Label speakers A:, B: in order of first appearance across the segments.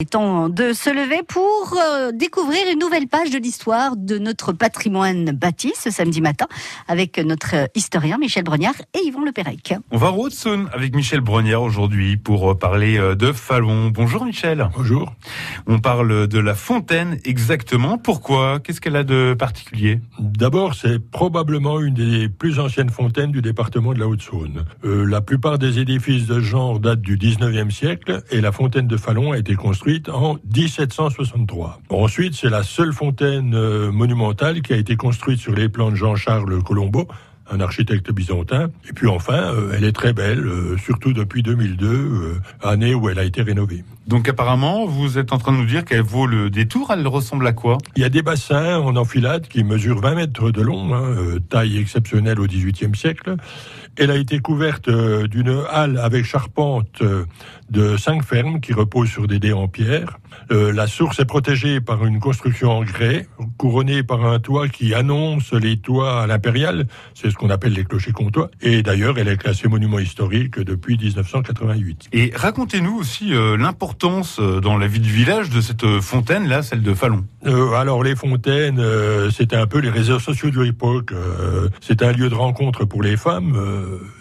A: Il est temps de se lever pour euh, découvrir une nouvelle page de l'histoire de notre patrimoine bâti ce samedi matin avec notre euh, historien Michel Brognard et Yvon Le Pérec.
B: On va au Haute-Saône avec Michel Brognard aujourd'hui pour parler euh, de Fallon. Bonjour Michel.
C: Bonjour.
B: On parle de la fontaine exactement. Pourquoi? Qu'est-ce qu'elle a de particulier?
C: D'abord, c'est probablement une des plus anciennes fontaines du département de la Haute-Saône. Euh, la plupart des édifices de ce genre datent du 19e siècle et la fontaine de Fallon a été construite en 1763. Ensuite, c'est la seule fontaine euh, monumentale qui a été construite sur les plans de Jean-Charles Colombo, un architecte byzantin. Et puis enfin, euh, elle est très belle, euh, surtout depuis 2002, année où elle a été rénovée.
B: Donc apparemment, vous êtes en train de nous dire qu'elle vaut le détour. Elle ressemble à quoi?
C: Il y a des bassins en enfilade qui mesurent 20 mètres de long, hein, taille exceptionnelle au XVIIIe siècle. Elle a été couverte d'une halle avec charpente de cinq fermes qui reposent sur des dés en pierre. Euh, la source est protégée par une construction en grès, couronnée par un toit qui annonce les toits à l'impérial. C'est ce qu'on appelle les clochers comtois. Et d'ailleurs, elle est classée monument historique depuis 1988.
B: Et racontez-nous aussi euh, l'importance euh, dans la vie du village de cette fontaine, là, celle de Fallon.
C: alors, les fontaines, c'était un peu les réseaux sociaux de l'époque. c'était un lieu de rencontre pour les femmes.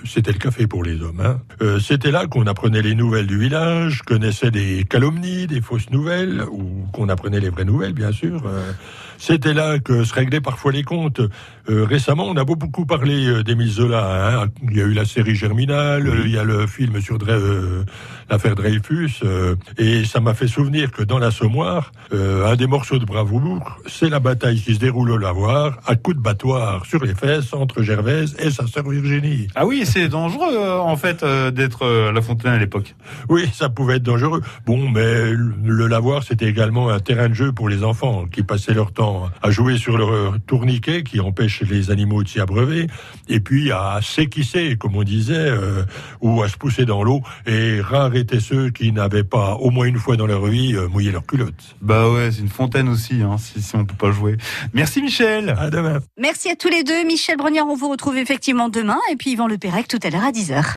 C: c'était le café pour les hommes. Hein. c'était là qu'on apprenait les nouvelles du village, connaissait des calomnies, des fausses nouvelles, ou qu'on apprenait les vraies nouvelles, bien sûr. Euh, c'était là que se réglaient parfois les comptes. Euh, récemment, on a beaucoup parlé euh, d'Émile Zola. Hein. Il y a eu la série Germinal, il y a le film sur l'affaire Dreyfus, et ça m'a fait souvenir que dans l'Assommoir, un des morceaux de bravoure, c'est la bataille qui se déroule au lavoir, à coups de battoir sur les fesses entre Gervaise et sa sœur Virginie.
B: Ah oui, c'est dangereux en fait d'être à la fontaine à l'époque.
C: Oui, ça pouvait être dangereux. Bon, mais le lavoir, c'était également un terrain de jeu pour les enfants qui passaient leur temps à jouer sur le tourniquet qui empêche les animaux de s'y abreuver, et puis à s'équisser, comme on disait, euh, ou à se pousser dans l'eau. Et rares étaient ceux qui n'avaient pas, au moins une fois dans leur vie, euh, mouillé leur culotte.
B: Bah ouais, c'est une fontaine aussi, hein, si, si on peut pas jouer. Merci Michel.
C: À demain.
A: Merci à tous les deux. Michel Brognard, on vous retrouve effectivement demain, et puis Yvan Le Pérec tout à l'heure à 10h.